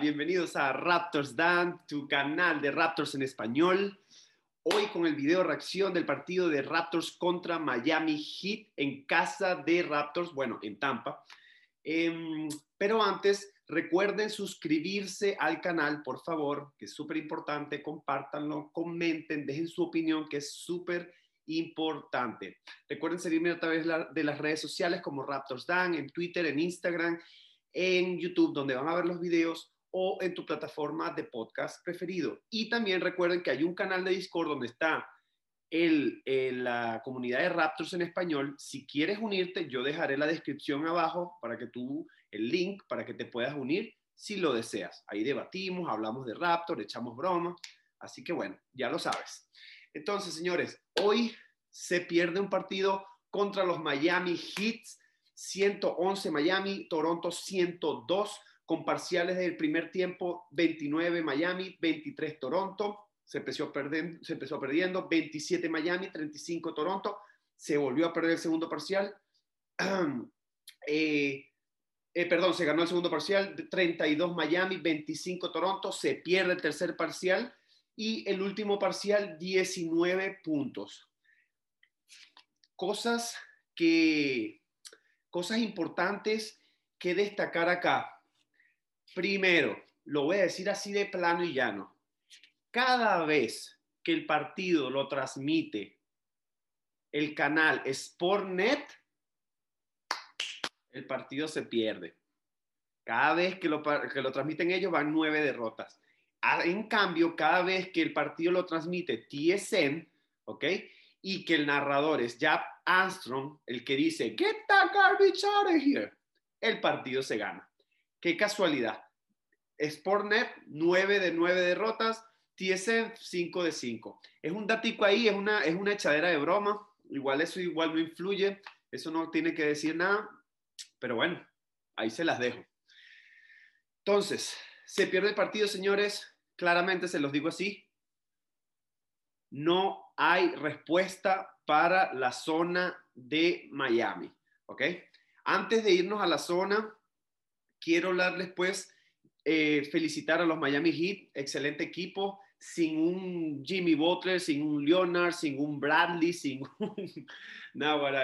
Bienvenidos a Raptors Dan, tu canal de Raptors en español. Hoy con el video reacción del partido de Raptors contra Miami Heat en casa de Raptors, bueno, en Tampa. Em, pero antes, recuerden suscribirse al canal, por favor, que es súper importante, compártanlo, comenten, dejen su opinión, que es súper importante. Recuerden seguirme a través de las redes sociales como Raptors Dan, en Twitter, en Instagram, en YouTube, donde van a ver los videos o en tu plataforma de podcast preferido. Y también recuerden que hay un canal de Discord donde está el, la comunidad de Raptors en español. Si quieres unirte, yo dejaré la descripción abajo para que tú, el link para que te puedas unir si lo deseas. Ahí debatimos, hablamos de Raptors, echamos bromas. Así que bueno, ya lo sabes. Entonces, señores, hoy se pierde un partido contra los Miami Heat, 111 Miami, Toronto 102, con parciales del primer tiempo 29 Miami, 23 Toronto, se empezó, perdiendo, se empezó perdiendo, 27 Miami, 35 Toronto, se volvió a perder el segundo parcial, eh, eh, perdón, se ganó el segundo parcial, 32 Miami, 25 Toronto, se pierde el tercer parcial y el último parcial 19 puntos. Cosas que, cosas importantes que destacar acá. Primero, lo voy a decir así de plano y llano. Cada vez que el partido lo transmite el canal Sportnet, el partido se pierde. Cada vez que lo, que lo transmiten ellos van nueve derrotas. Ah, en cambio, cada vez que el partido lo transmite TSN, ¿ok? Y que el narrador es Jap Armstrong, el que dice, get that garbage out of here, el partido se gana. Qué casualidad. Sportnet, 9 de 9 derrotas, TSN, 5 de 5. Es un datico ahí, es una, es una echadera de broma. Igual eso igual no influye, eso no tiene que decir nada, pero bueno, ahí se las dejo. Entonces, se pierde el partido, señores claramente se los digo así, no hay respuesta para la zona de Miami, ¿ok? Antes de irnos a la zona, quiero darles pues eh, felicitar a los Miami Heat, excelente equipo, sin un Jimmy Butler, sin un Leonard, sin un Bradley, sin un,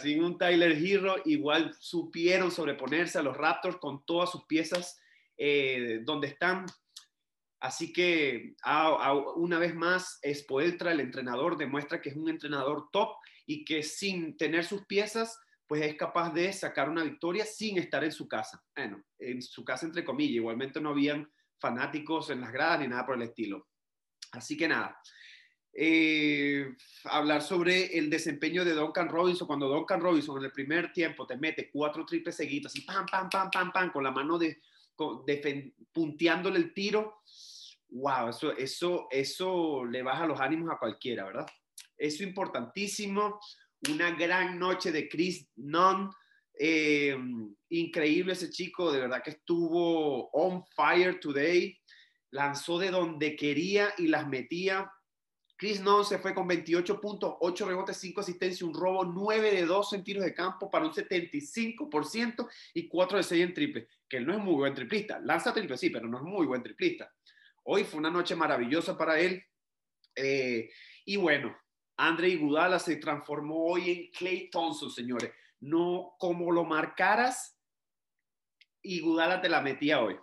sin un Tyler Hero, igual supieron sobreponerse a los Raptors con todas sus piezas eh, donde están Así que una vez más, Spoeltra, el entrenador, demuestra que es un entrenador top y que sin tener sus piezas, pues es capaz de sacar una victoria sin estar en su casa. Bueno, en su casa entre comillas, igualmente no habían fanáticos en las gradas ni nada por el estilo. Así que nada, eh, hablar sobre el desempeño de Duncan Robinson, cuando Duncan Robinson en el primer tiempo te mete cuatro triples seguidos y pam, pam, pam, pam, pam, con la mano de, punteándole el tiro, wow, eso, eso, eso le baja los ánimos a cualquiera, ¿verdad? Eso importantísimo. Una gran noche de Chris Nunn. Eh, increíble ese chico, de verdad que estuvo on fire today. Lanzó de donde quería y las metía. Chris Nunn se fue con 28 puntos, 8 rebotes, 5 asistencias, un robo, 9 de 2 en tiros de campo para un 75% y 4 de 6 en triple, que él no es muy buen triplista. Lanza triple, sí, pero no es muy buen triplista. Hoy fue una noche maravillosa para él. Eh, y bueno, André Iguodala se transformó hoy en Clay Thompson, señores. No como lo marcaras, Iguodala te la metía hoy.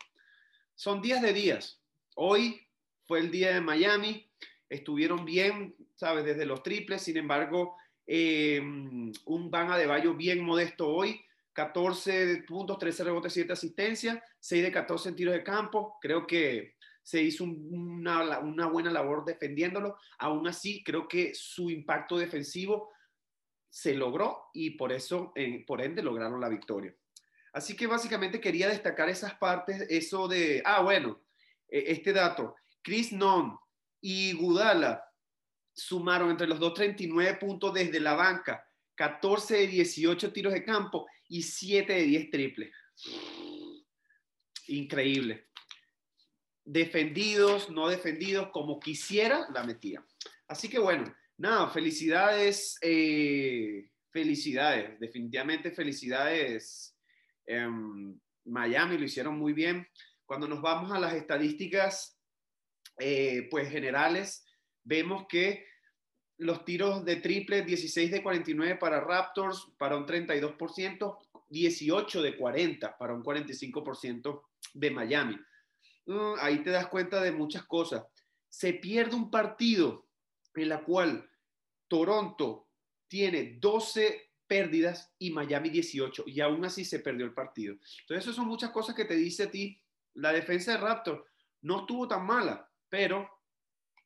Son días de días. Hoy fue el día de Miami. Estuvieron bien, ¿sabes? Desde los triples. Sin embargo, eh, un Van de Bayo bien modesto hoy. 14 puntos, 13 rebotes, 7 asistencias, 6 de 14 en tiros de campo. Creo que se hizo una, buena labor defendiéndolo. Aún así, creo que su impacto defensivo se logró y por eso, por ende, lograron la victoria. Así que básicamente quería destacar esas partes, eso de, ah, bueno, e, este dato, Chris Non y Gudala sumaron entre los dos 39 puntos desde la banca, 14 de 18 tiros de campo y 7 de 10 triples. Increíble defendidos, no defendidos, como quisiera, la metía. Así que bueno, nada, felicidades, eh, felicidades, definitivamente felicidades. Miami lo hicieron muy bien. Cuando nos vamos a las estadísticas eh, pues generales, vemos que los tiros de triple, 16 de 49 para Raptors, para un 32%, 18 de 40 para un 45% de Miami. Mm, ahí te das cuenta de muchas cosas. Se pierde un partido en la cual Toronto tiene 12 pérdidas y Miami 18 y aún así se perdió el partido. Entonces, eso son muchas cosas que te dice a ti. La defensa de Raptors no estuvo tan mala, pero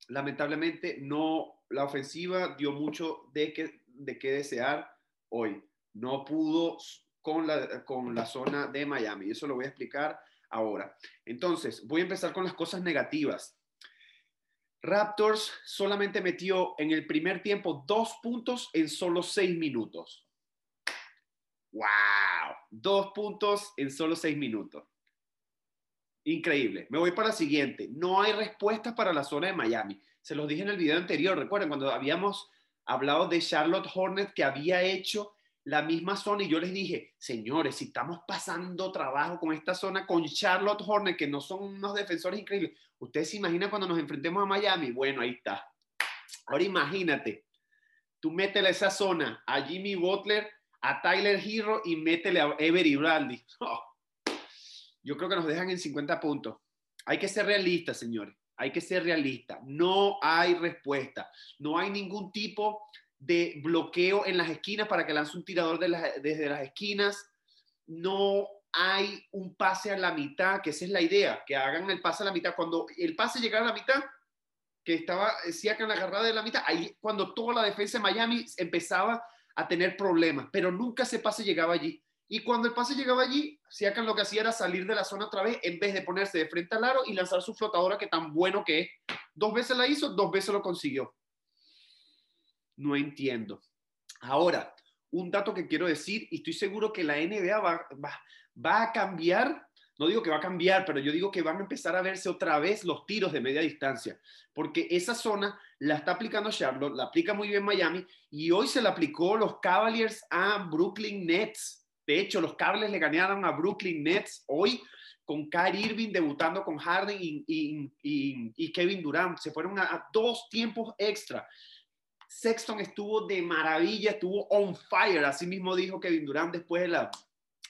lamentablemente no, la ofensiva dio mucho de que, de qué desear hoy. No pudo con la, con la zona de Miami. Eso lo voy a explicar ahora. Entonces, voy a empezar con las cosas negativas. Raptors solamente metió en el primer tiempo dos puntos en solo seis minutos. ¡Wow! Dos puntos en solo seis minutos. Increíble. Me voy para la siguiente. No hay respuestas para la zona de Miami. Se los dije en el video anterior. Recuerden cuando habíamos hablado de Charlotte Hornet que había hecho la misma zona y yo les dije, señores, si estamos pasando trabajo con esta zona, con Charlotte Hornet, que no son unos defensores increíbles, ustedes se imaginan cuando nos enfrentemos a Miami, bueno, ahí está. Ahora imagínate, tú métele esa zona a Jimmy Butler, a Tyler Hero y métele a Every Bradley. Oh, yo creo que nos dejan en 50 puntos. Hay que ser realistas, señores. Hay que ser realistas. No hay respuesta. No hay ningún tipo de bloqueo en las esquinas para que lance un tirador desde las esquinas. No hay un pase a la mitad, que esa es la idea, que hagan el pase a la mitad. Cuando el pase llegara a la mitad, que estaba en la agarrada de la mitad, ahí cuando toda la defensa de Miami empezaba a tener problemas, pero nunca ese pase llegaba allí. Y cuando el pase llegaba allí, Siakam lo que hacía era salir de la zona otra vez en vez de ponerse de frente al aro y lanzar su flotadora que tan bueno que es. Dos veces la hizo, dos veces lo consiguió no entiendo. Ahora, un dato que quiero decir, y estoy seguro que la NBA va, va, a cambiar, no digo que va a cambiar, pero yo digo que van a empezar a verse otra vez los tiros de media distancia, porque esa zona la está aplicando Charlotte, la aplica muy bien Miami, y hoy se la aplicó los Cavaliers a Brooklyn Nets. De hecho, los Cavaliers le ganaron a Brooklyn Nets hoy con Kyrie Irving debutando con Harden y, Kevin Durant. Se fueron a dos tiempos extra. Sexton estuvo de maravilla, estuvo on fire, así mismo dijo Kevin Durant después de la,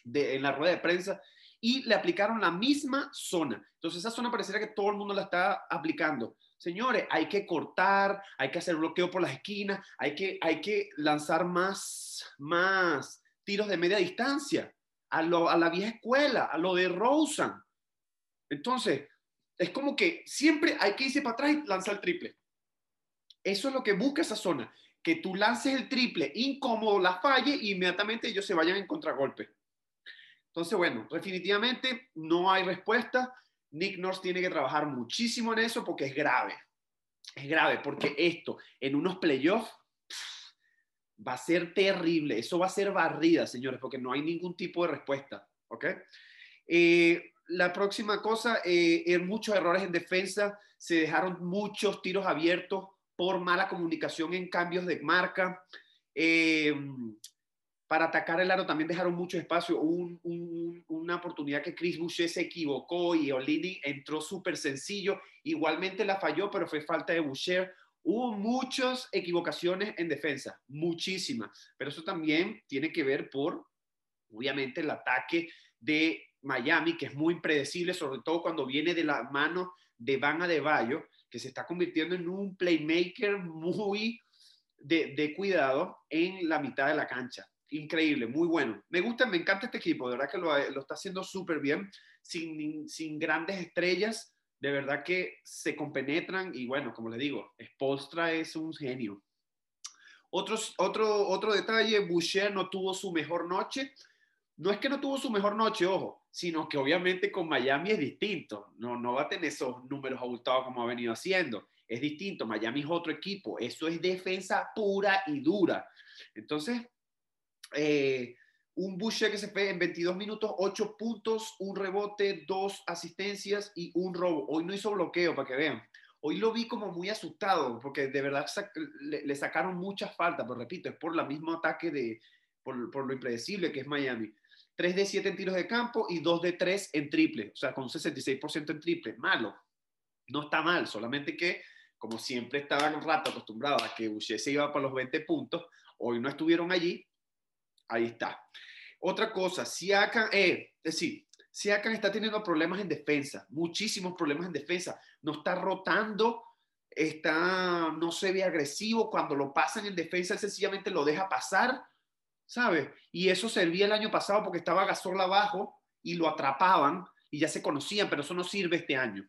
de, en la rueda de prensa, y le aplicaron la misma zona. Entonces esa zona pareciera que todo el mundo la está aplicando. Señores, hay que cortar, hay que hacer bloqueo por las esquinas, hay que, hay que lanzar más, más tiros de media distancia, a, lo, a la vieja escuela, a lo de Rosen. Entonces, es como que siempre hay que irse para atrás y lanzar el triple. Eso es lo que busca esa zona, que tú lances el triple incómodo, la falle y inmediatamente ellos se vayan en contragolpe. Entonces, bueno, definitivamente no hay respuesta. Nick Nurse tiene que trabajar muchísimo en eso porque es grave. Es grave porque esto en unos playoffs va a ser terrible. Eso va a ser barrida, señores, porque no hay ningún tipo de respuesta. ¿Ok? Eh, la próxima cosa, eh, muchos errores en defensa. Se dejaron muchos tiros abiertos por mala comunicación en cambios de marca. Eh, para atacar el aro también dejaron mucho espacio. una oportunidad que Chris Boucher se equivocó y Olini entró súper sencillo. Igualmente la falló, pero fue falta de Boucher. Hubo muchas equivocaciones en defensa, muchísimas. Pero eso también tiene que ver por, obviamente, el ataque de Miami, que es muy impredecible, sobre todo cuando viene de la mano de Van Adebayo que se está convirtiendo en un playmaker muy de, cuidado en la mitad de la cancha. Increíble, muy bueno. Me gusta, me encanta este equipo, de verdad que lo, está haciendo súper bien, sin, sin grandes estrellas, de verdad que se compenetran y bueno, como les digo, Spolstra es un genio. Otros, otro, otro detalle, Boucher no tuvo su mejor noche. No es que no tuvo su mejor noche, ojo, sino que obviamente con Miami es distinto. No, no va a tener esos números abultados como ha venido haciendo. Es distinto. Miami es otro equipo. Eso es defensa pura y dura. Entonces, eh, un Boucher que se fue en 22 minutos, 8 puntos, un rebote, dos asistencias y un robo. Hoy no hizo bloqueo, para que vean. Hoy lo vi como muy asustado, porque de verdad le, sacaron muchas faltas, pero repito, es por el mismo ataque de, por lo impredecible que es Miami. 3 de 7 en tiros de campo y 2 de 3 en triple, o sea, con 66% en triple. Malo. No está mal, solamente que, como siempre estaban un rato acostumbrados a que Boucher se iba para los 20 puntos, hoy no estuvieron allí. Ahí está. Otra cosa, Siakam, eh, es decir, Siakam está teniendo problemas en defensa, muchísimos problemas en defensa. No está rotando, está, no se ve agresivo. Cuando lo pasan en defensa, sencillamente lo deja pasar, ¿sabes? Y eso servía el año pasado porque estaba Gasol abajo y lo atrapaban y ya se conocían, pero eso no sirve este año.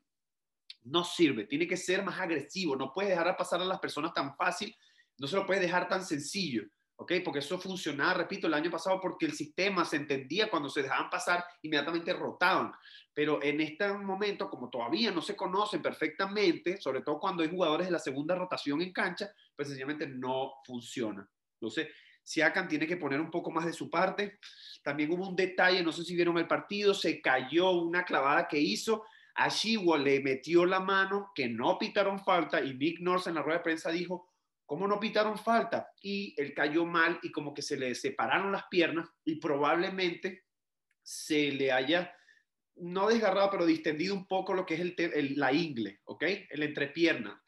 No sirve, tiene que ser más agresivo. No puedes dejar pasar a las personas tan fácil, no se lo puedes dejar tan sencillo. ¿ok? Porque eso funcionaba, repito, el año pasado porque el sistema se entendía cuando se dejaban pasar, inmediatamente rotaban. Pero en este momento, como todavía no se conocen perfectamente, sobre todo cuando hay jugadores de la segunda rotación en cancha, pues sencillamente no funciona. Entonces, Siakam tiene que poner un poco más de su parte. También hubo un detalle, no sé si vieron el partido, se cayó una clavada que hizo. A le metió la mano, que no pitaron falta, y Nick Nurse en la rueda de prensa dijo, ¿Cómo no pitaron falta? Y él cayó mal y como que se le separaron las piernas y probablemente se le haya, no desgarrado, pero distendido un poco lo que es el, la ingle, ¿ok? El entrepierna.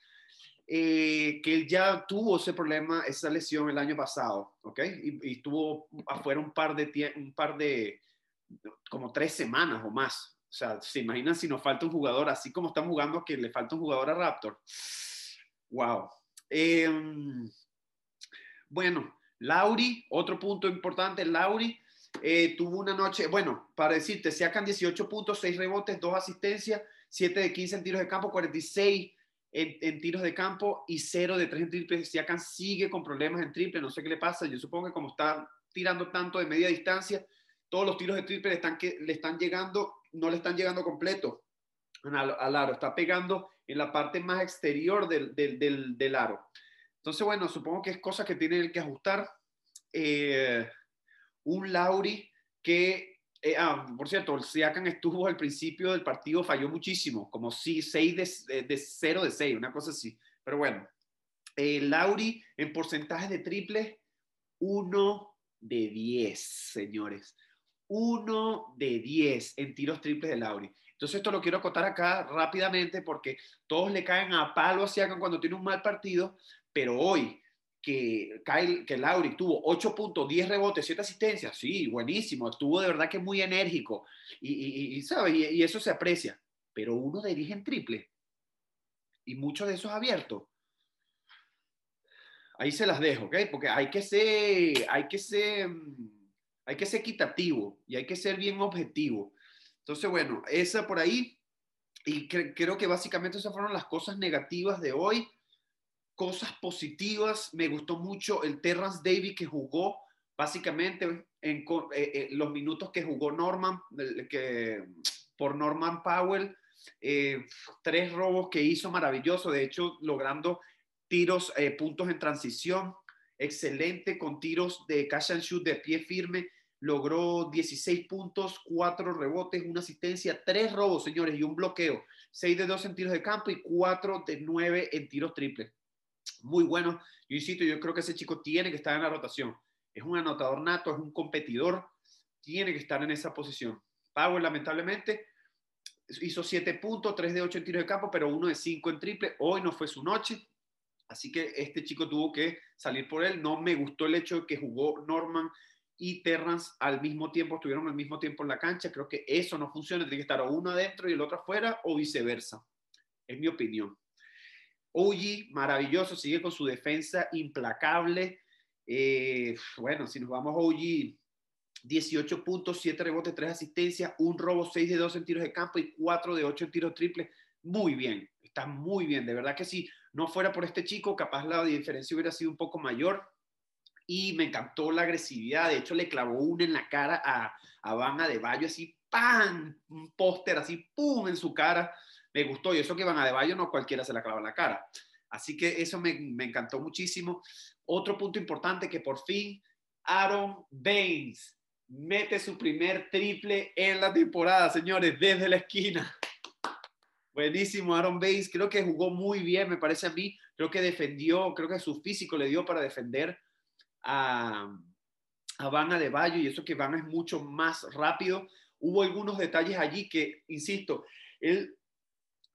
Eh, que él ya tuvo ese problema, esa lesión el año pasado, ¿ok? Y, y estuvo afuera un par de, un par de, como tres semanas o más. O sea, se imaginan si nos falta un jugador, así como están jugando, que le falta un jugador a Raptor. Wow, Em, bueno, Lauri, otro punto importante, Lauri eh, tuvo una noche, bueno, para decirte, sacan 18 puntos, 6 rebotes, 2 asistencias, 7 de 15 en tiros de campo, 46 en, en tiros de campo y 0 de 3 en triple. Siakam sigue con problemas en triple, no sé qué le pasa, yo supongo que como está tirando tanto de media distancia, todos los tiros de triple le están, que, le están llegando, no le están llegando completo al, al aro, está pegando en la parte más exterior del, del, del, aro. Entonces, bueno, supongo que es cosa que tiene que ajustar. Eh, un Lauri que, eh, ah, por cierto, el Siakam estuvo al principio del partido, falló muchísimo, como si 6 de, de 0 de 6, una cosa así. Pero bueno, eh, Lauri en porcentaje de triple, 1 de 10, señores. 1 de 10 en tiros triples de Lauri. Entonces esto lo quiero acotar acá rápidamente porque todos le caen a palo a Siakam cuando tiene un mal partido, pero hoy que, Kyle, que Lauri tuvo 8 puntos, 10 rebotes, 7 asistencias, sí, buenísimo, estuvo de verdad que muy enérgico y, y, ¿sabe? y, eso se aprecia, pero uno 10 en triple y muchos de esos abiertos. Ahí se las dejo, ¿ok? Porque hay que ser, hay que ser, hay que ser equitativo y hay que ser bien objetivo. Entonces, bueno, esa por ahí. Y creo que básicamente esas fueron las cosas negativas de hoy. Cosas positivas, me gustó mucho el Terrence Davis que jugó básicamente en eh, eh, los minutos que jugó Norman, que, por Norman Powell, eh, tres robos que hizo maravilloso, de hecho logrando tiros, puntos en transición, excelente con tiros de cash and shoot de pie firme, logró 16 puntos, 4 rebotes, una asistencia, 3 robos, señores, y un bloqueo. 6 de 2 en tiros de campo y 4 de 9 en tiros triples. Muy bueno. Yo insisto, yo creo que ese chico tiene que estar en la rotación. Es un anotador nato, es un competidor, tiene que estar en esa posición. Powell, lamentablemente, hizo 7 puntos, 3 de 8 en tiros de campo, pero 1 de 5 en triple. Hoy no fue su noche. Así que este chico tuvo que salir por él. No me gustó el hecho de que jugó Norman y Terrance al mismo tiempo, estuvieron al mismo tiempo en la cancha. Creo que eso no funciona, tiene que estar uno adentro y el otro afuera o viceversa. Es mi opinión. OG, maravilloso, sigue con su defensa implacable. Eh, bueno, si nos vamos a OG, 18 puntos, 7 rebotes, 3 asistencias, un robo, 6 de 2 en tiros de campo y 4 de 8 en tiros triples. Muy bien, está muy bien. De verdad que si no fuera por este chico, capaz la diferencia hubiera sido un poco mayor y me encantó la agresividad. De hecho, le clavó una en la cara a, a Van de Bayo, así, ¡pam! Un póster así, ¡pum! en su cara. Me gustó. Y eso que Van de Bayo no cualquiera se la clava en la cara. Así que eso me, me encantó muchísimo. Otro punto importante que por fin Aaron Baines mete su primer triple en la temporada, señores, desde la esquina. Buenísimo, Aaron Baines. Creo que jugó muy bien, me parece a mí. Creo que defendió, creo que su físico le dio para defender a, a Van de Bayo y eso que Van es mucho más rápido. Hubo algunos detalles allí que, insisto, él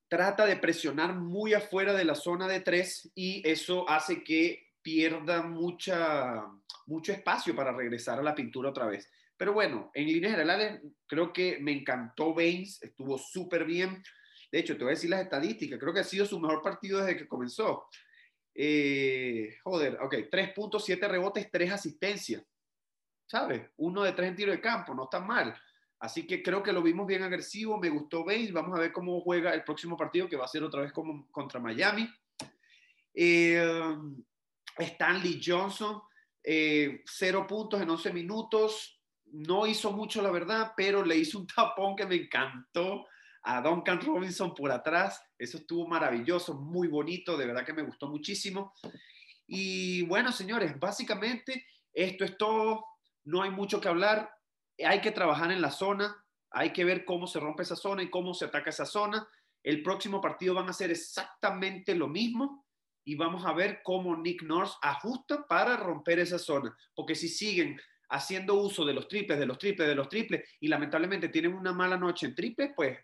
trata de presionar muy afuera de la zona de tres y eso hace que pierda mucha, mucho espacio para regresar a la pintura otra vez. Pero bueno, en líneas generales, creo que me encantó Baines, estuvo súper bien. De hecho, te voy a decir las estadísticas, creo que ha sido su mejor partido desde que comenzó. Eh, joder, ok, 3.7 rebotes, 3 asistencias. ¿Sabes? Uno de tres en tiro de campo, no está mal. Así que creo que lo vimos bien agresivo, me gustó Baines. Vamos a ver cómo juega el próximo partido, que va a ser otra vez contra Miami. Eh, Stanley Johnson, eh, cero puntos en 11 minutos. No hizo mucho, la verdad, pero le hizo un tapón que me encantó a Duncan Robinson por atrás. Eso estuvo maravilloso, muy bonito, de verdad que me gustó muchísimo. Y bueno, señores, básicamente esto es todo. No hay mucho que hablar. Hay que trabajar en la zona. Hay que ver cómo se rompe esa zona y cómo se ataca esa zona. El próximo partido van a ser exactamente lo mismo y vamos a ver cómo Nick Nurse ajusta para romper esa zona. Porque si siguen haciendo uso de los triples, de los triples, de los triples, y lamentablemente tienen una mala noche en triples, pues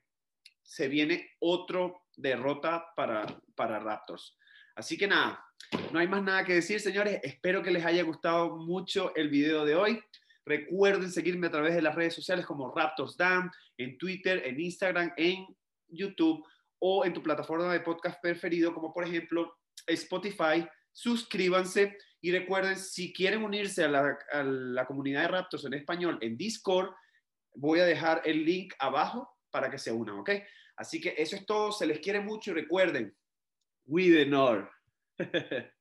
se viene otro derrota para Raptors. Así que nada, no hay más nada que decir, señores. Espero que les haya gustado mucho el video de hoy. Recuerden seguirme a través de las redes sociales como Raptors Dan, en Twitter, en Instagram, en YouTube o en tu plataforma de podcast preferido, como por ejemplo Spotify, suscríbanse y recuerden, si quieren unirse a la, comunidad de Raptors en español en Discord, voy a dejar el link abajo para que se unan, ¿ok? Así que eso es todo, se les quiere mucho y recuerden, we the.